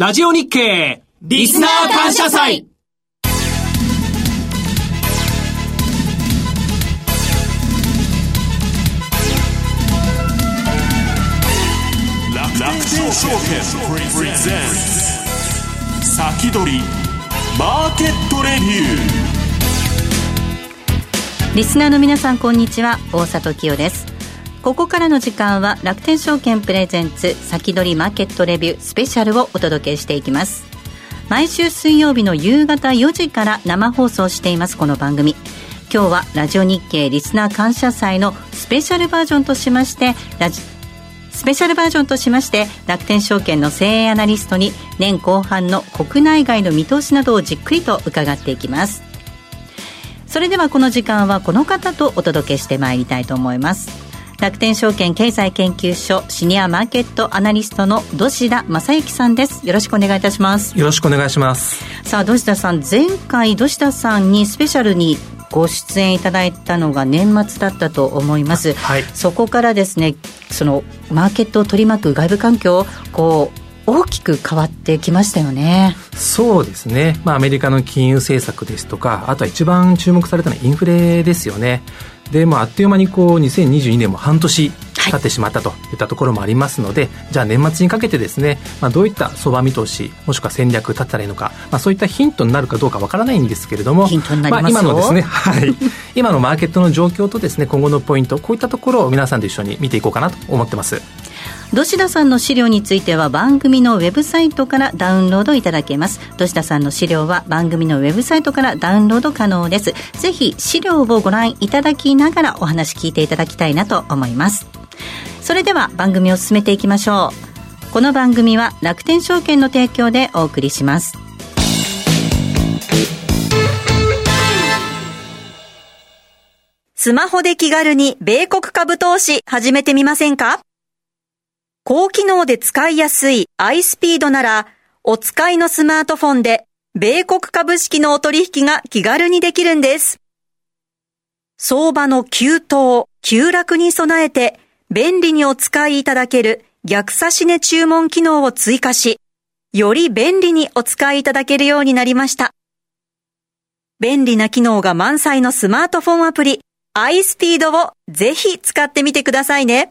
ラジオ日経リスナー感謝祭。楽天証券プレゼンツ。先取りマーケットレビュー。リスナーの皆さんこんにちは。大里清ですここからの時間は楽天証券プレゼンツ先取りマーケットレビュースペシャルをお届けしていきます。毎週水曜日の夕方4時から生放送していますこの番組。今日はラジオ日経リスナー感謝祭のスペシャルバージョンとしましてラジスペシャルバージョンとしまして楽天証券の精鋭アナリストに年後半の国内外の見通しなどをじっくりと伺っていきます。それではこの時間はこの方とお届けしてまいりたいと思います。楽天証券経済研究所シニアマーケットアナリストの土田正幸さんです。よろしくお願いいたします。よろしくお願いします。さあ土田さん前回土田さんにスペシャルにご出演いただいたのが年末だったと思います、はい、そこからですねそのマーケットを取り巻く外部環境こう大きく変わってきましたよね。そうですね、まあ、アメリカの金融政策ですとかあとは一番注目されたのはインフレですよね。で、もあ、っという間にこう2022年も半年経ってしまったといったところもありますので、はい、じゃあ年末にかけてですね、まあ、どういった相場見通しもしくは戦略立ったらいいのか、まあ、そういったヒントになるかどうかわからないんですけれどもまあ、今のですね、はい、今のマーケットの状況とですね今後のポイントこういったところを皆さんと一緒に見ていこうかなと思ってます。土田さんの資料については番組のウェブサイトからダウンロードいただけます。土田さんの資料は番組のウェブサイトからダウンロード可能です。ぜひ資料をご覧いただきながらお話聞いていただきたいなと思います。それでは番組を進めていきましょう。この番組は楽天証券の提供でお送りします。スマホで気軽に米国株投資始めてみませんか？高機能で使いやすい iSpeed なら、お使いのスマートフォンで、米国株式のお取引が気軽にできるんです。相場の急騰、急落に備えて、便利にお使いいただける逆差し値注文機能を追加し、より便利にお使いいただけるようになりました。便利な機能が満載のスマートフォンアプリ、iSpeed をぜひ使ってみてくださいね。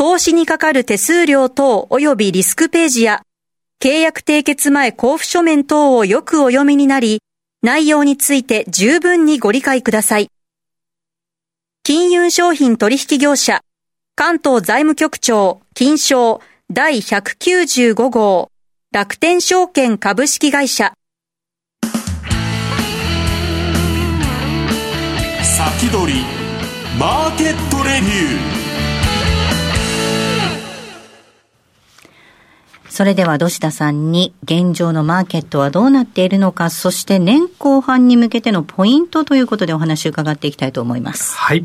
投資にかかる手数料等及びリスクページや、契約締結前交付書面等をよくお読みになり、内容について十分にご理解ください。金融商品取引業者、関東財務局長、金賞第195号、楽天証券株式会社。先取り、マーケットレビュー。それでは土田さんに現状のマーケットはどうなっているのか、そして年後半に向けてのポイントということでお話を伺っていきたいと思います。はい。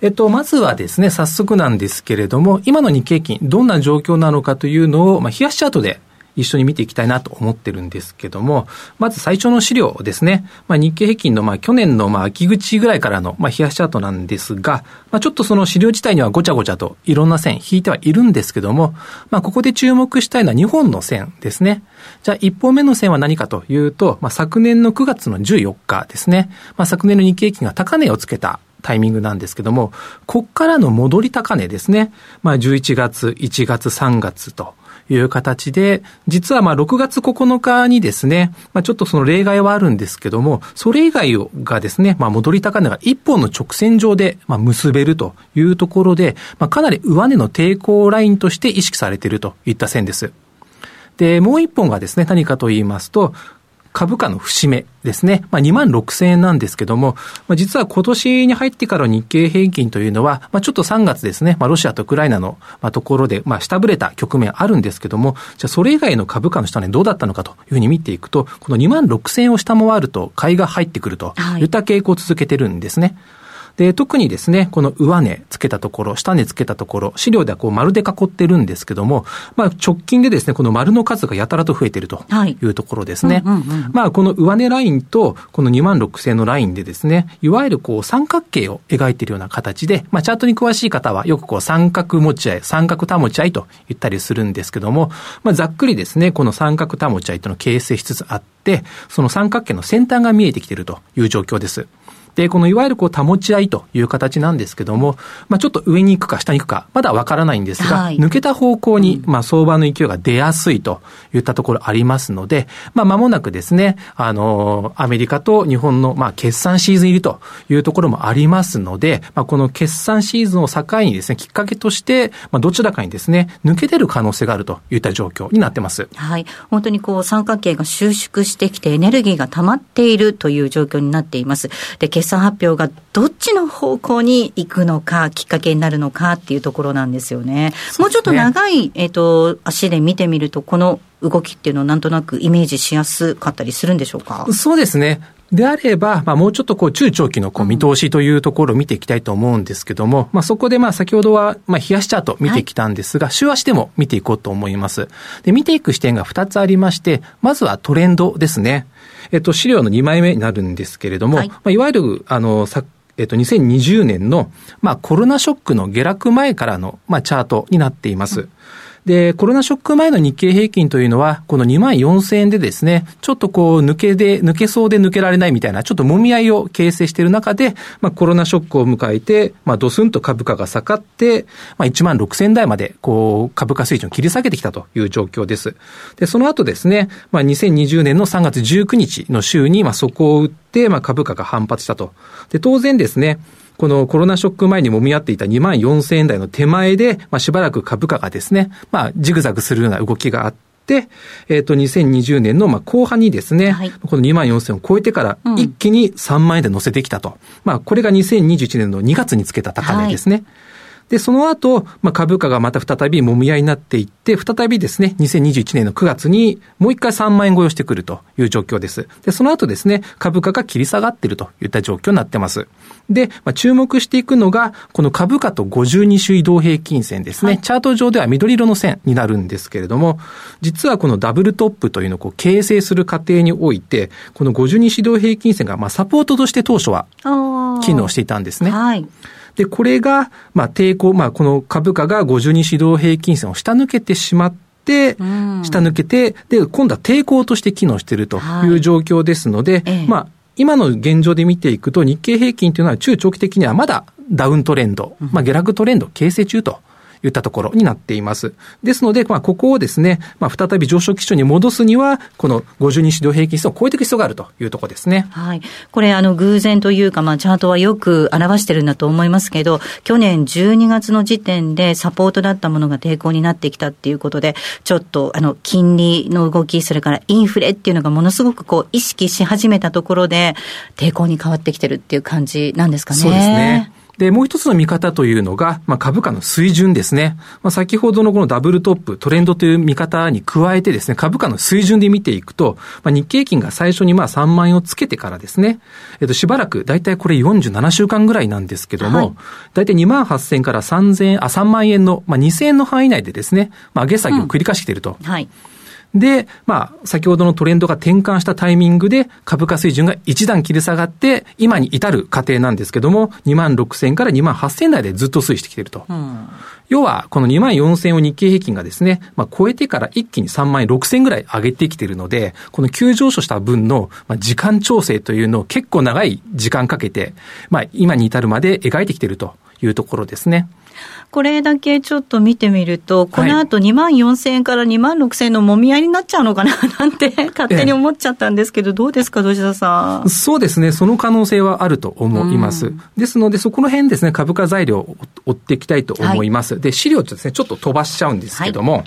えっと、まずはですね、早速なんですけれども、今の日経金、どんな状況なのかというのを、まあ、冷やしチャートで一緒に見ていきたいなと思ってるんですけども、まず最初の資料ですね。まあ、日経平均のまあ去年のまあ秋口ぐらいからのまあ冷やしチャートなんですが、まあ、ちょっとその資料自体にはごちゃごちゃといろんな線引いてはいるんですけども、まあ、ここで注目したいのは2本の線ですね。じゃあ1本目の線は何かというと、まあ、昨年の9月の14日ですね。まあ、昨年の日経平均が高値をつけたタイミングなんですけども、こっからの戻り高値ですね。まあ、11月、1月、3月と。という形で、実はまあ6月9日にですね、まあちょっとその例外はあるんですけども、それ以外がですね、まあ戻り高値が一本の直線上でまあ結べるというところで、まあかなり上値の抵抗ラインとして意識されているといった線です。で、もう一本がですね、何かと言いますと、株価の節目ですね。まあ、2万6千円なんですけども、まあ、実は今年に入ってから日経平均というのは、まあ、ちょっと3月ですね、まあ、ロシアとウクライナの、まあ、ところで、まあ、下振れた局面あるんですけども、じゃあそれ以外の株価の下値どうだったのかというふうに見ていくと、この2万6千円を下回ると買いが入ってくるといった傾向を続けてるんですね。はいで、特にですね、この上値つけたところ、下値つけたところ、資料ではこう丸で囲ってるんですけども、まあ直近でですね、この丸の数がやたらと増えているというところですね。まあこの上値ラインとこの2万6千のラインでですね、いわゆるこう三角形を描いているような形で、まあチャートに詳しい方はよくこう三角持ち合い、三角保ち合いと言ったりするんですけども、まあざっくりですね、この三角保ち合いというのを形成しつつあって、その三角形の先端が見えてきているという状況です。で、このいわゆるこう保ち合いという形なんですけども、まあちょっと上に行くか下に行くか、まだわからないんですが、はい、抜けた方向に、まあ相場の勢いが出やすいといったところありますので、まあ間もなくですね、あの、アメリカと日本の、まあ決算シーズン入りというところもありますので、まあこの決算シーズンを境にですね、きっかけとして、まあどちらかにですね、抜け出る可能性があるといった状況になってます。はい。本当にこう三角形が収縮してきてエネルギーが溜まっているという状況になっています。で、決算発表がどっちの方向に行くのか、きっかけになるのかっていうところなんですよね。ねもうちょっと長い、えっ、ー、と、足で見てみると、この動きっていうのをなんとなくイメージしやすかったりするんでしょうか？そうですね。であれば、まあ、もうちょっとこう中長期のこう見通しというところを見ていきたいと思うんですけども、まあ、そこでまあ先ほどはまあ冷やしチャート見てきたんですが、はい、週足でも見ていこうと思います。で、見ていく視点が2つありまして、まずはトレンドですね。えっと、資料の2枚目になるんですけれども、はいまあ、いわゆる、あの、さえっと、2020年の、まあ、コロナショックの下落前からの、まあ、チャートになっています。うんで、コロナショック前の日経平均というのは、この2万4000円でですね、ちょっとこう、抜けで、抜けそうで抜けられないみたいな、ちょっと揉み合いを形成している中で、まあコロナショックを迎えて、まあドスンと株価が下がって、まあ1万6000台まで、こう、株価水準を切り下げてきたという状況です。で、その後ですね、まあ2020年の3月19日の週に、まあそこを打って、まあ株価が反発したと。で、当然ですね、このコロナショック前に揉み合っていた2万4000円台の手前で、まあ、しばらく株価がですね、まあ、ジグザグするような動きがあって、えっ、ー、と、2020年のまあ後半にですね、はい、この2万4000を超えてから一気に3万円で乗せてきたと。うん、まあ、これが2021年の2月につけた高値ですね。はいで、その後、まあ、株価がまた再びもみ合いになっていって、再びですね、2021年の9月にもう一回3万円超えをしてくるという状況です。で、その後ですね、株価が切り下がっているといった状況になってます。で、まあ、注目していくのが、この株価と52種移動平均線ですね、はい、チャート上では緑色の線になるんですけれども、実はこのダブルトップというのをこう形成する過程において、この52種移動平均線がまあサポートとして当初は機能していたんですね。はい。で、これが、まあ、抵抗、まあ、この株価が52指導平均線を下抜けてしまって、下抜けて、で、今度は抵抗として機能しているとい。う状況ですので、はい、まあ、今の現状で見ていくと、日経平均というのは中長期的にはまだダウントレンド、まあ、下落トレンド形成中といったところになっています。ですので、まあ、ここをですね、まあ、再び上昇基準に戻すには、この52指導平均線を超えていく必要があるというところですね。はい。これ、あの、偶然というか、まあ、チャートはよく表してるんだと思いますけど、去年12月の時点でサポートだったものが抵抗になってきたっていうことで、ちょっと、あの、金利の動き、それからインフレっていうのがものすごくこう、意識し始めたところで、抵抗に変わってきてるっていう感じなんですかね。そうですね。で、もう一つの見方というのが、まあ、株価の水準ですね。まあ、先ほどのこのダブルトップ、トレンドという見方に加えてですね、株価の水準で見ていくと、まあ、日経金が最初にまあ3万円をつけてからですね、えっと、しばらく、だいたいこれ47週間ぐらいなんですけども、だいたい2万8000から3000円、あ、3万円の、まあ、2000円の範囲内でですね、まあ、上げ下げを繰り返していると。うん、はい。で、まあ、先ほどのトレンドが転換したタイミングで株価水準が一段切り下がって、今に至る過程なんですけども、2万6000から2万8000台でずっと推移してきていると。うん、要は、この2万4000を日経平均がですね、まあ、超えてから一気に3万6000ぐらい上げてきているので、この急上昇した分の、まあ、時間調整というのを結構長い時間かけて、まあ、今に至るまで描いてきているというところですね。これだけちょっと見てみると、この後2万4000円から2万6000円のもみ合いになっちゃうのかな なんて勝手に思っちゃったんですけど、どうですか、土田さん？そうですね、その可能性はあると思います。うん、ですので、そこの辺ですね、株価材料を追っていきたいと思います。はい、で、資料ですね、ちょっと飛ばしちゃうんですけども、はい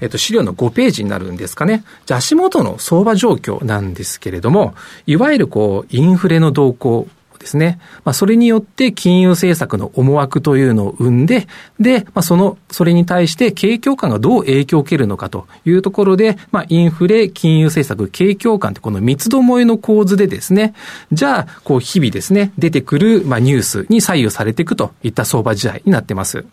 えっと、資料の5ページになるんですかね。じゃあ足元の相場状況なんですけれども、いわゆるこう、インフレの動向、ですね。まあ、それによって金融政策の思惑というのを生んで、で、まあ、その、それに対して景況感がどう影響を受けるのかというところで、まあ、インフレ、金融政策、景況感ってこの三つどもえの構図でですね、じゃあ、こう、日々ですね、出てくる、まあ、ニュースに左右されていくといった相場時代になってます。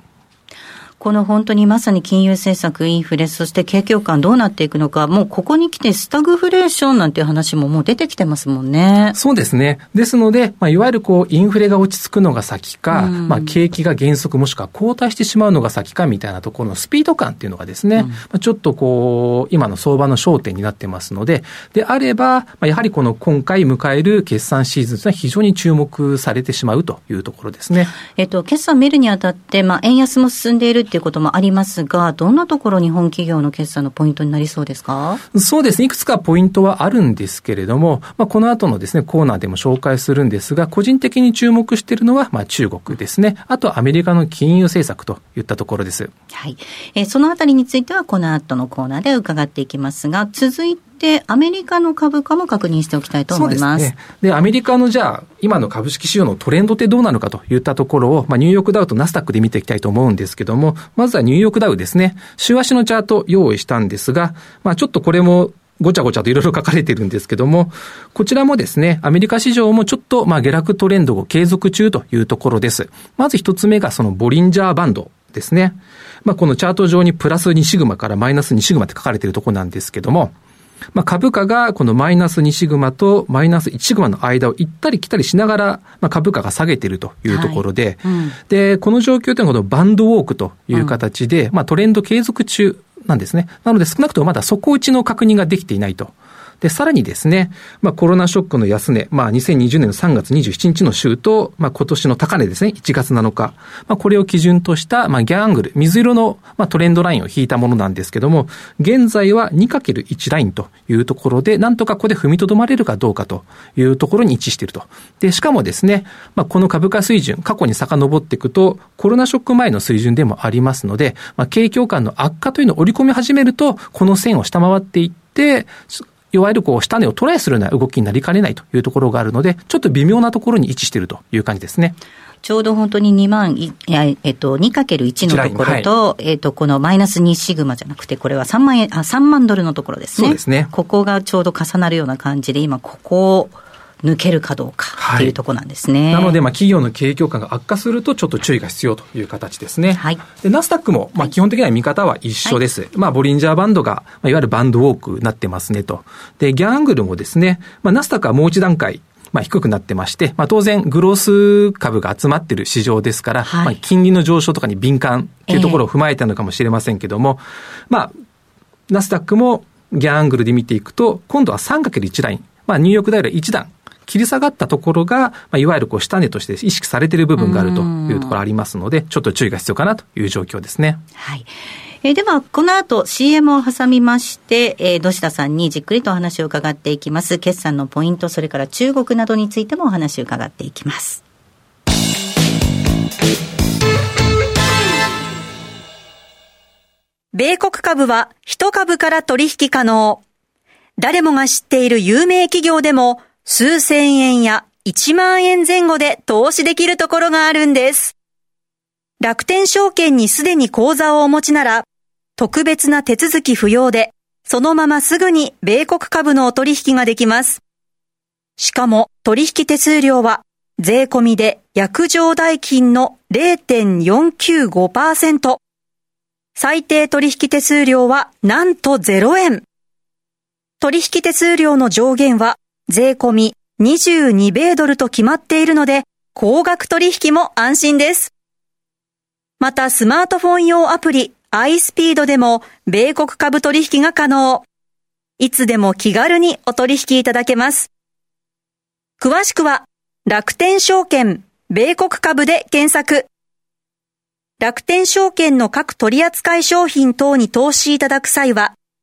この本当にまさに金融政策、インフレ、そして景況感どうなっていくのか、もうここに来てスタグフレーションなんていう話ももう出てきてますもんね。そうですね。ですので、まあ、いわゆるこう、インフレが落ち着くのが先か、うん、まあ、景気が減速もしくは後退してしまうのが先かみたいなところのスピード感っていうのがですね、うん、まあ、ちょっとこう、今の相場の焦点になってますので、であれば、まあ、やはりこの今回迎える決算シーズンというのは非常に注目されてしまうというところですね。えっと、決算見るにあたって、まあ、円安も進んでいるっていうこともありますが、どんなところ日本企業の決算のポイントになりそうですか？そうですね。いくつかポイントはあるんですけれども、まあ、この後のですね、コーナーでも紹介するんですが、個人的に注目しているのは、まあ、中国ですね。あとアメリカの金融政策といったところです。はい。えー、そのあたりについては、この後のコーナーで伺っていきますが、続いてで、アメリカの株価も確認しておきたいと思います。で、ね、で、アメリカのじゃあ、今の株式市場のトレンドってどうなのかといったところを、まあ、ニューヨークダウとナスダックで見ていきたいと思うんですけども、まずはニューヨークダウですね。週足のチャート用意したんですが、まあ、ちょっとこれもごちゃごちゃといろいろ書かれてるんですけども、こちらもですね、アメリカ市場もちょっとまあ下落トレンドを継続中というところです。まず一つ目がそのボリンジャーバンドですね。まあこのチャート上にプラス2シグマからマイナス2シグマって書かれてるとこなんですけども、まあ、株価がこのマイナス2シグマとマイナス1シグマの間を行ったり来たりしながら、まあ、株価が下げているというところで、はいうん、で、この状況というのはこのバンドウォークという形で、うん、まあ、トレンド継続中なんですね。なので少なくともまだ底打ちの確認ができていないと。で、さらにですね、まあコロナショックの安値、まあ2020年の3月27日の週と、まあ今年の高値ですね、1月7日。まあこれを基準とした、まあギャングル、水色の、まあ、トレンドラインを引いたものなんですけども、現在は 2×1 ラインというところで、なんとかここで踏みとどまれるかどうかというところに位置していると。で、しかもですね、まあこの株価水準、過去に遡っていくと、コロナショック前の水準でもありますので、まあ景況感の悪化というのを織り込み始めると、この線を下回っていって、いわゆるこう、下値をトライするような動きになりかねないというところがあるので、ちょっと微妙なところに位置しているという感じですね。ちょうど本当に2万、えっと、2×1 のところと、はい、えっと、このマイナス2シグマじゃなくて、これは3万円、あ、3万ドルのところですね。そうですね。ここがちょうど重なるような感じで、今、ここを、抜けるかどうかっていうところなんですね。はい、なので、まあ、企業の経営況感が悪化すると、ちょっと注意が必要という形ですね。はい。で、ナスダックも、まあ、基本的には見方は一緒です。はい、まあ、ボリンジャーバンドが、まあ、いわゆるバンドウォークになってますねと。で、ギャングルもですね、まあ、ナスダックはもう一段階、まあ、低くなってまして、まあ、当然、グロース株が集まってる市場ですから、はい、まあ、金利の上昇とかに敏感っていうところを踏まえたのかもしれませんけども、えー、まあ、ナスダックもギャングルで見ていくと、今度は 3×1 ライン、まあ、ニューヨークダイヤル1段切り下がったところが、まあ、いわゆるこう下値として意識されている部分があるというところありますので、ちょっと注意が必要かなという状況ですね。はい。えー、では、この後 CM を挟みまして、えー、土下さんにじっくりとお話を伺っていきます。決算のポイント、それから中国などについてもお話を伺っていきます。米国株は一株から取引可能。誰もが知っている有名企業でも数千円や1万円前後で投資できるところがあるんです。楽天証券にすでに口座をお持ちなら、特別な手続き不要で、そのまますぐに米国株のお取引ができます。しかも取引手数料は税込みで約定代金の0.495%。最低取引手数料はなんと0円。取引手数料の上限は税込み22米ドルと決まっているので、高額取引も安心です。またスマートフォン用アプリ iSpeed でも米国株取引が可能。いつでも気軽にお取引いただけます。詳しくは楽天証券米国株で検索。楽天証券の各取扱商品等に投資いただく際は、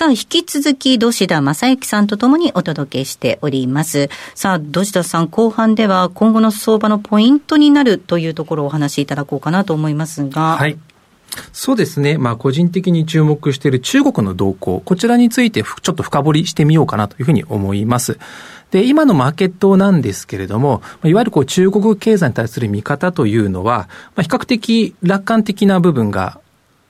さあ、引き続き、土田正幸さんとともにお届けしております。さあ、土田さん、後半では今後の相場のポイントになるというところをお話しいただこうかなと思いますが。はい。そうですね。まあ、個人的に注目している中国の動向、こちらについてちょっと深掘りしてみようかなというふうに思います。で、今のマーケットなんですけれども、いわゆるこう中国経済に対する見方というのは、まあ、比較的楽観的な部分が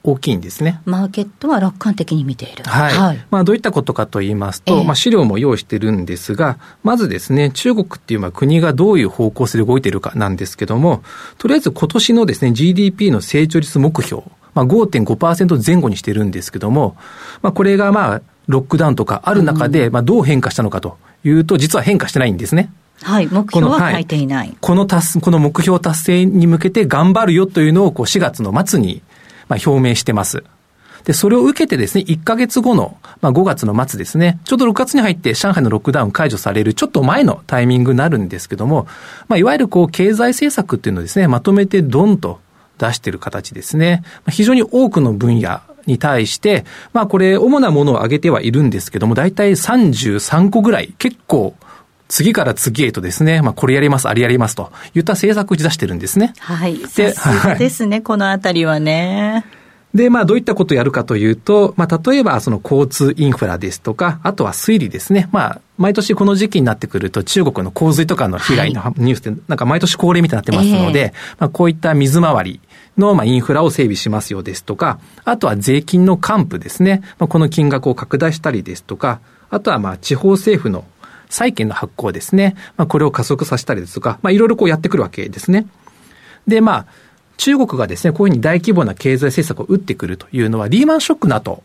大きいんですね。マーケットは楽観的に見ている。はい。はい、まあ、どういったことかと言いますと、えー、まあ、資料も用意してるんですが、まずですね、中国っていうまあ国がどういう方向性で動いているかなんですけども、とりあえず今年のですね、GDP の成長率目標、まあ、5.5%前後にしてるんですけども、まあ、これがまあ、ロックダウンとかある中で、まあ、どう変化したのかというと、実は変化してないんですね。はい、目標は変えていない。この,、はい、この達、この目標達成に向けて頑張るよというのを、こう、4月の末に、まあ、表明してます。で、それを受けてですね、1ヶ月後の、まあ、5月の末ですね、ちょうど6月に入って上海のロックダウン解除されるちょっと前のタイミングになるんですけども、まあ、いわゆるこう、経済政策っていうのをですね、まとめてドンと出してる形ですね。非常に多くの分野に対して、まあこれ、主なものを挙げてはいるんですけども、大体33個ぐらい、結構、次から次へとですね、まあ、これやります、あれやりますといった政策を打ち出してるんですね。はい。で、そうですね、はい、このあたりはね。で、まあ、どういったことをやるかというと、まあ、例えば、その交通インフラですとか、あとは水利ですね。まあ、毎年この時期になってくると、中国の洪水とかの被害のニュースって、なんか毎年恒例みたいになってますので、まあ、こういった水回りの、まあ、インフラを整備しますよですとか、あとは税金の還付ですね。まあ、この金額を拡大したりですとか、あとは、まあ、地方政府の債券の発行ですね。まあ、これを加速させたりですとか、まあ、いろいろこうやってくるわけですね。で、まあ、中国がですね、こういうふうに大規模な経済政策を打ってくるというのは、リーマンショックの後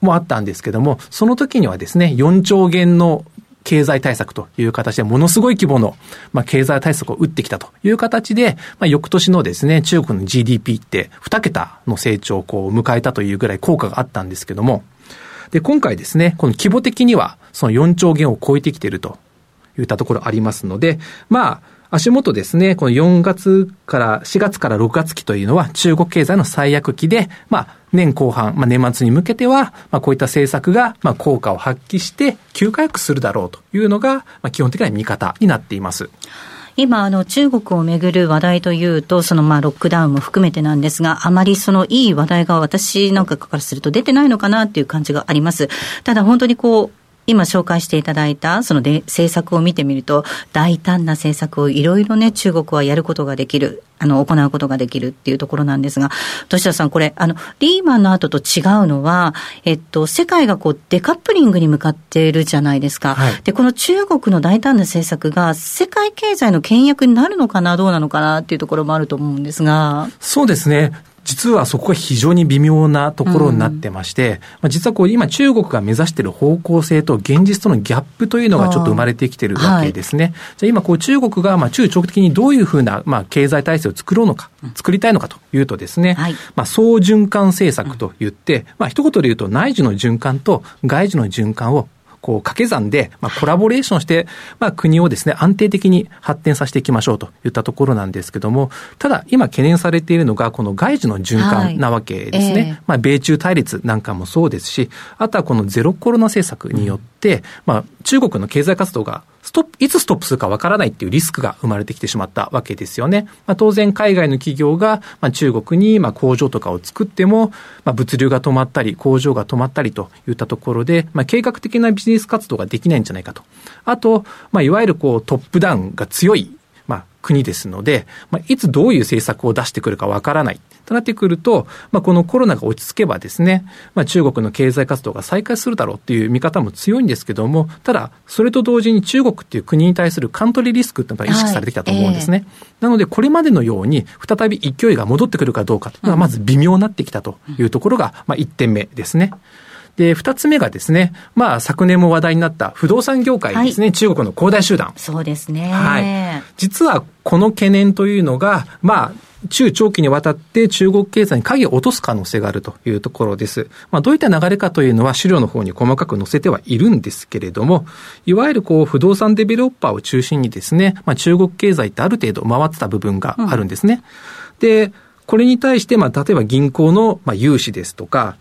もあったんですけども、その時にはですね、4兆元の経済対策という形で、ものすごい規模の、まあ、経済対策を打ってきたという形で、まあ、翌年のですね、中国の GDP って2桁の成長をこう迎えたというぐらい効果があったんですけども、で、今回ですね、この規模的には、その4兆元を超えてきているといったところありますので、まあ、足元ですね、この4月から、4月から6月期というのは中国経済の最悪期で、まあ、年後半、まあ、年末に向けては、まあ、こういった政策が、まあ、効果を発揮して、急回復するだろうというのが、まあ、基本的な見方になっています。今、あの、中国をめぐる話題というと、その、まあ、ロックダウンも含めてなんですが、あまりその、いい話題が私なんかからすると出てないのかなっていう感じがあります。ただ、本当にこう、今紹介していただいた、そので政策を見てみると、大胆な政策をいろいろね、中国はやることができる。あの、行うことができるっていうところなんですが、土田さん、これ、あの、リーマンの後と違うのは、えっと、世界がこう、デカップリングに向かっているじゃないですか。はい、で、この中国の大胆な政策が、世界経済の倹約になるのかな、どうなのかなっていうところもあると思うんですが。そうですね。実はそこが非常に微妙なところになってまして、うん、まあ、実はこう今中国が目指している方向性と現実とのギャップというのがちょっと生まれてきてるわけですね。はい、じゃあ今こう中国がまあ中長期的にどういうふうなまあ経済体制を作ろうのか、作りたいのかというとですね、はい、まあ総循環政策といって、まあ一言で言うと内需の循環と外需の循環をこう、掛け算で、まあ、コラボレーションして、まあ、国をですね、安定的に発展させていきましょうといったところなんですけども、ただ、今懸念されているのが、この外需の循環なわけですね。はいえー、まあ、米中対立なんかもそうですし、あとはこのゼロコロナ政策によって、うん、まあ、中国の経済活動がストップ、いつストップするかわからないっていうリスクが生まれてきてしまったわけですよね。まあ、当然海外の企業が、まあ、中国にまあ工場とかを作っても、まあ、物流が止まったり、工場が止まったりといったところで、まあ、計画的なビジネス活動ができないんじゃないかと。あと、まあ、いわゆるこうトップダウンが強い、国ですので、まあ、いつどういう政策を出してくるかわからない。となってくると、まあ、このコロナが落ち着けばですね、まあ、中国の経済活動が再開するだろうっていう見方も強いんですけども、ただ、それと同時に中国っていう国に対するカントリーリスクっていうのが意識されてきたと思うんですね。はいえー、なので、これまでのように、再び勢いが戻ってくるかどうかというのは、まず微妙になってきたというところが、まあ、1点目ですね。で、二つ目がですね、まあ、昨年も話題になった不動産業界ですね、はい、中国の恒大集団。そうですね。はい。実は、この懸念というのが、まあ、中長期にわたって中国経済に影を落とす可能性があるというところです。まあ、どういった流れかというのは資料の方に細かく載せてはいるんですけれども、いわゆるこう不動産デベロッパーを中心にですね、まあ、中国経済ってある程度回ってた部分があるんですね。うん、で、これに対して、まあ、例えば銀行の、まあ、融資ですとか、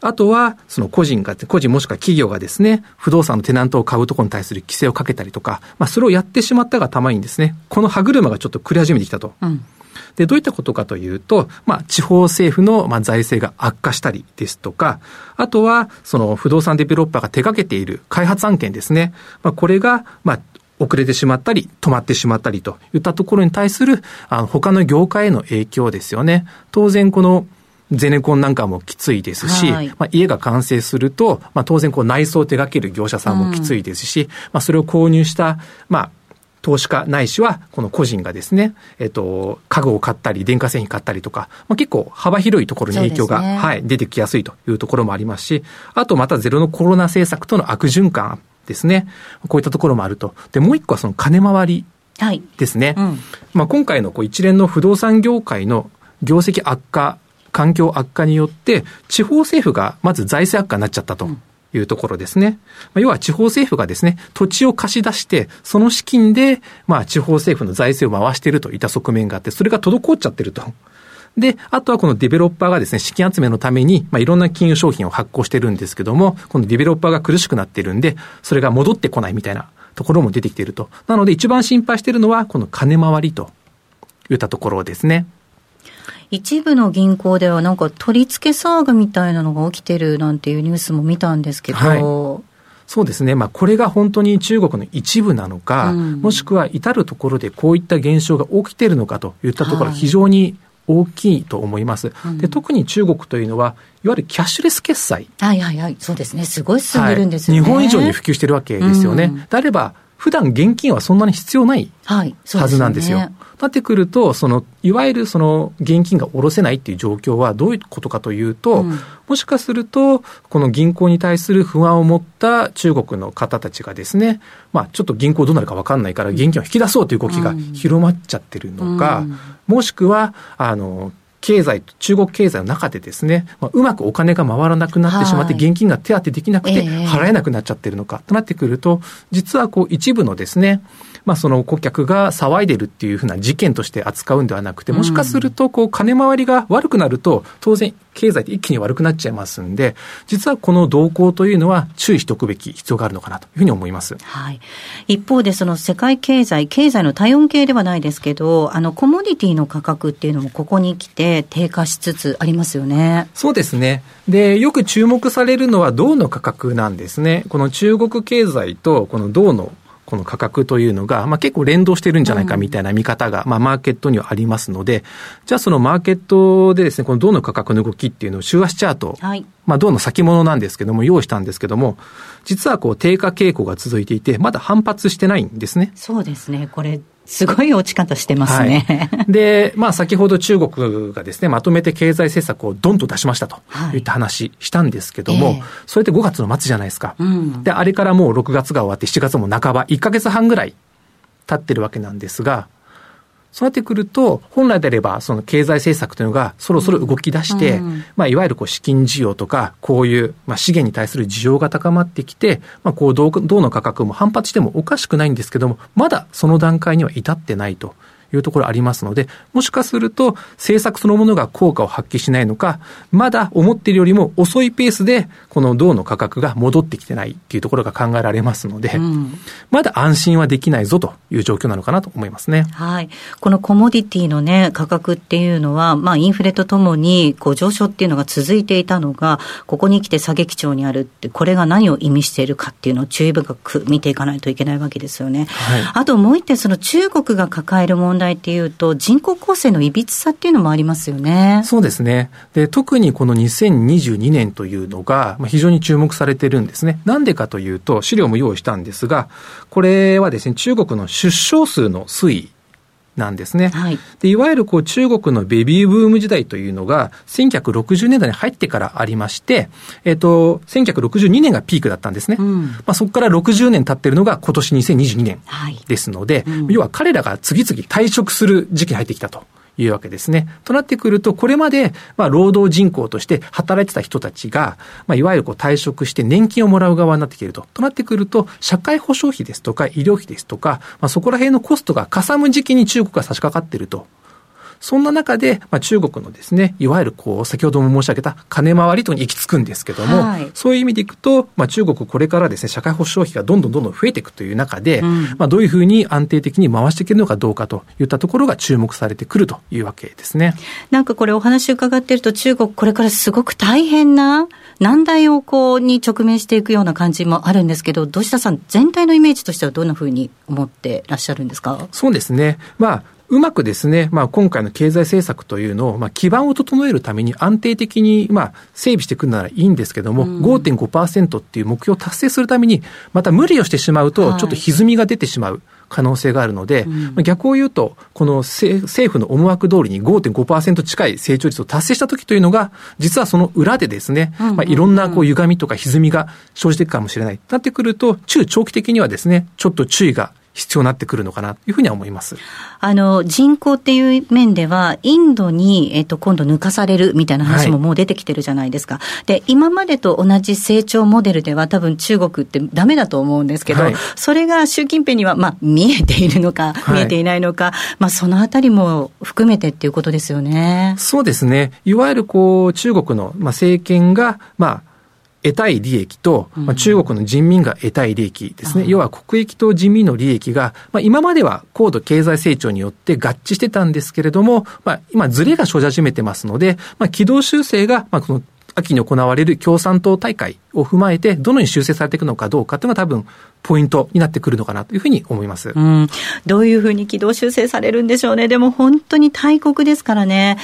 あとは、その個人が、個人もしくは企業がですね、不動産のテナントを買うところに対する規制をかけたりとか、まあ、それをやってしまったがたまにですね、この歯車がちょっと繰り始めてきたと。うんで、どういったことかというと、まあ、地方政府の、まあ、財政が悪化したりですとか、あとは、その不動産デベロッパーが手掛けている開発案件ですね。まあ、これが、まあ、遅れてしまったり、止まってしまったりといったところに対する、あの、他の業界への影響ですよね。当然、この、ゼネコンなんかもきついですし、はい、まあ、家が完成すると、まあ、当然こう内装を手掛ける業者さんもきついですし、うん、まあ、それを購入した、まあ、投資家ないしは、この個人がですね、えっと、家具を買ったり、電化製品買ったりとか、まあ、結構幅広いところに影響が、ね、はい、出てきやすいというところもありますし、あとまたゼロのコロナ政策との悪循環ですね。こういったところもあると。で、もう一個はその金回りですね。はいうん、まあ、今回のこう一連の不動産業界の業績悪化環境悪化によって、地方政府がまず財政悪化になっちゃったと。いうところですね。要は地方政府がですね、土地を貸し出して、その資金で、まあ地方政府の財政を回しているといった側面があって、それが滞っちゃってると。で、あとはこのデベロッパーがですね、資金集めのために、まあいろんな金融商品を発行してるんですけども、このデベロッパーが苦しくなってるんで、それが戻ってこないみたいなところも出てきていると。なので一番心配しているのは、この金回りといったところですね。一部の銀行ではなんか取り付け騒ぎみたいなのが起きてるなんていうニュースも見たんですけど、はい、そうですね。まあ、これが本当に中国の一部なのか、うん、もしくは至るところでこういった現象が起きているのかといったところ、非常に大きいと思います、はい、で。特に中国というのは、いわゆるキャッシュレス決済。はいはいはい。そうですね。すごい進んでるんですよね。はい、日本以上に普及してるわけですよね。うん、であれば、普段現金はそんなに必要ないはずなんですよ。はいなってくると、その、いわゆるその現金が下ろせないっていう状況はどういうことかというと、うん、もしかすると、この銀行に対する不安を持った中国の方たちがですね、まあちょっと銀行どうなるかわかんないから現金を引き出そうという動きが広まっちゃってるのか、うん、もしくは、あの、経済、中国経済の中でですね、まあ、うまくお金が回らなくなってしまって、現金が手当てできなくて、払えなくなっちゃってるのか、となってくると、実はこう一部のですね、まあ、その顧客が騒いでるっていうふうな事件として扱うんではなくて、もしかすると、こう、金回りが悪くなると、当然、経済って一気に悪くなっちゃいますんで、実はこの動向というのは注意しておくべき必要があるのかなというふうに思います。はい。一方で、その世界経済、経済の体温計ではないですけど、あの、コモディティの価格っていうのもここに来て低下しつつありますよね。そうですね。で、よく注目されるのは銅の価格なんですね。この中国経済とこの銅のこの価格というのが、まあ、結構連動してるんじゃないかみたいな見方が、まあ、マーケットにはありますので、じゃあそのマーケットでですね、この銅の価格の動きっていうのを週足チャート、はい、まあ、銅の先物なんですけども、用意したんですけども、実はこう低下傾向が続いていて、まだ反発してないんですね。そうですね。これ、すごい落ち方してますね。はい、で、まあ先ほど中国がですね、まとめて経済政策をドンと出しましたといった話したんですけども、はいえー、それって5月の末じゃないですか、うん。で、あれからもう6月が終わって7月も半ば、1ヶ月半ぐらい経ってるわけなんですが、そうなってくると、本来であれば、その経済政策というのがそろそろ動き出して、うん、まあ、いわゆるこう資金需要とか、こういう、まあ、資源に対する需要が高まってきて、まあ、こう、銅の価格も反発してもおかしくないんですけども、まだその段階には至ってないというところありますので、もしかすると政策そのものが効果を発揮しないのか、まだ思っているよりも遅いペースで、この銅の価格が戻ってきてないっていうところが考えられますので、うん、まだ安心はできないぞという状況なのかなと思いますね。はい。このコモディティのね、価格っていうのは、まあインフレとともにこう上昇っていうのが続いていたのが、ここに来て下げ基調にあるって、これが何を意味しているかっていうのを注意深く見ていかないといけないわけですよね。はい、あともう一点、その中国が抱える問題っていうと、人口構成のいびつさっていうのもありますよね。そうですね。で、特にこの2022年というのが、非常に注目されてるんですね。なんでかというと、資料も用意したんですが、これはですね、中国の出生数の推移なんですね。はい、でいわゆるこう中国のベビーブーム時代というのが、1960年代に入ってからありまして、えっ、ー、と、1962年がピークだったんですね。うん、まあ、そこから60年経ってるのが今年2022年ですので、はいうん、要は彼らが次々退職する時期に入ってきたと。いうわけですね。となってくると、これまで、まあ、労働人口として働いてた人たちが、まあ、いわゆるこう退職して年金をもらう側になってきていると。となってくると、社会保障費ですとか、医療費ですとか、まあ、そこら辺のコストがかさむ時期に中国が差し掛かっているとそんな中で、まあ、中国のですね、いわゆるこう、先ほども申し上げた金回りとに行き着くんですけども、はい、そういう意味でいくと、まあ、中国これからですね、社会保障費がどんどんどんどん増えていくという中で、うん、まあ、どういうふうに安定的に回していけるのかどうかといったところが注目されてくるというわけですね。なんかこれお話伺っていると、中国これからすごく大変な難題をこうに直面していくような感じもあるんですけど、土下さん、全体のイメージとしてはどんなふうに思ってらっしゃるんですか？そうですね。まあ、うまくですね、まあ、今回の経済政策というのを、まあ、基盤を整えるために安定的に、まあ、整備していくならいいんですけども、うん、5.5%っていう目標を達成するために、また無理をしてしまうと、ちょっと歪みが出てしまう。可能性があるので、はい、逆を言うと、この政府の思惑通りに5.5%近い成長率を達成した時というのが、実はその裏でですね、まあ、いろんなこう歪みとか歪みが生じていくかもしれない。なってくると、中長期的にはですね、ちょっと注意が必要になってくるのかなというふうには思います。あの、人口っていう面では、インドに、えっ、と、今度抜かされるみたいな話ももう出てきてるじゃないですか。はい、で、今までと同じ成長モデルでは多分中国ってダメだと思うんですけど、はい、それが習近平には、まあ、見えているのか、見えていないのか、はい、まあ、そのあたりも含めてっていうことですよね。そうですね。いわゆるこう、中国の、まあ、政権が、まあ、得たい利益と、まあ、中国の人民が得たい利益ですね。うん、要は国益と人民の利益が、まあ、今までは高度経済成長によって合致してたんですけれども、まあ、今ズレが生じ始めてますので、まあ、軌道修正が、まあ、この秋に行われる共産党大会を踏まえて、どのように修正されていくのかどうかというのが多分、ポイントになってくるのかなというふうに思います。うん。どういうふうに軌道修正されるんでしょうね。でも本当に大国ですからね。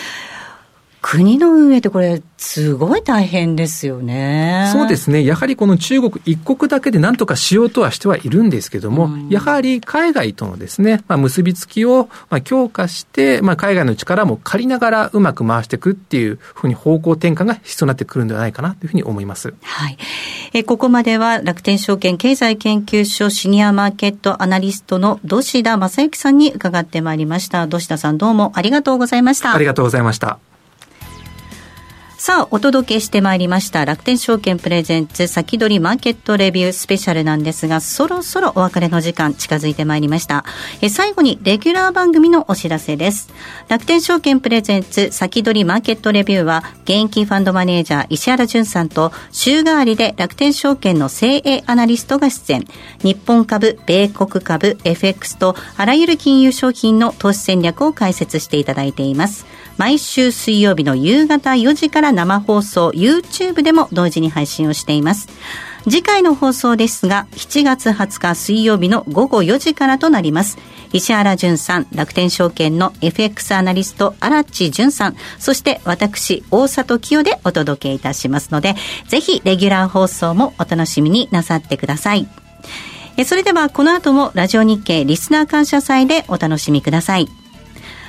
国の運営ってこれ、すごい大変ですよね。そうですね。やはりこの中国一国だけで何とかしようとはしてはいるんですけども、うん、やはり海外とのですね、まあ、結びつきをまあ強化して、まあ、海外の力も借りながらうまく回していくっていうふうに方向転換が必要になってくるんではないかなというふうに思います。はい。えここまでは楽天証券経済研究所シニアマーケットアナリストの土田正幸さんに伺ってまいりました。土田さんどうもありがとうございました。ありがとうございました。さあ、お届けしてまいりました楽天証券プレゼンツ先取りマーケットレビュースペシャルなんですが、そろそろお別れの時間近づいてまいりました。え最後にレギュラー番組のお知らせです。楽天証券プレゼンツ先取りマーケットレビューは、現役ファンドマネージャー石原淳さんと週替わりで楽天証券の精鋭アナリストが出演。日本株、米国株、FX とあらゆる金融商品の投資戦略を解説していただいています。毎週水曜日の夕方4時から生放送 YouTube でも同時に配信をしています。次回の放送ですが、7月20日水曜日の午後4時からとなります。石原淳さん、楽天証券の FX アナリスト、荒地淳さん、そして私、大里清でお届けいたしますので、ぜひレギュラー放送もお楽しみになさってください。それではこの後もラジオ日経リスナー感謝祭でお楽しみください。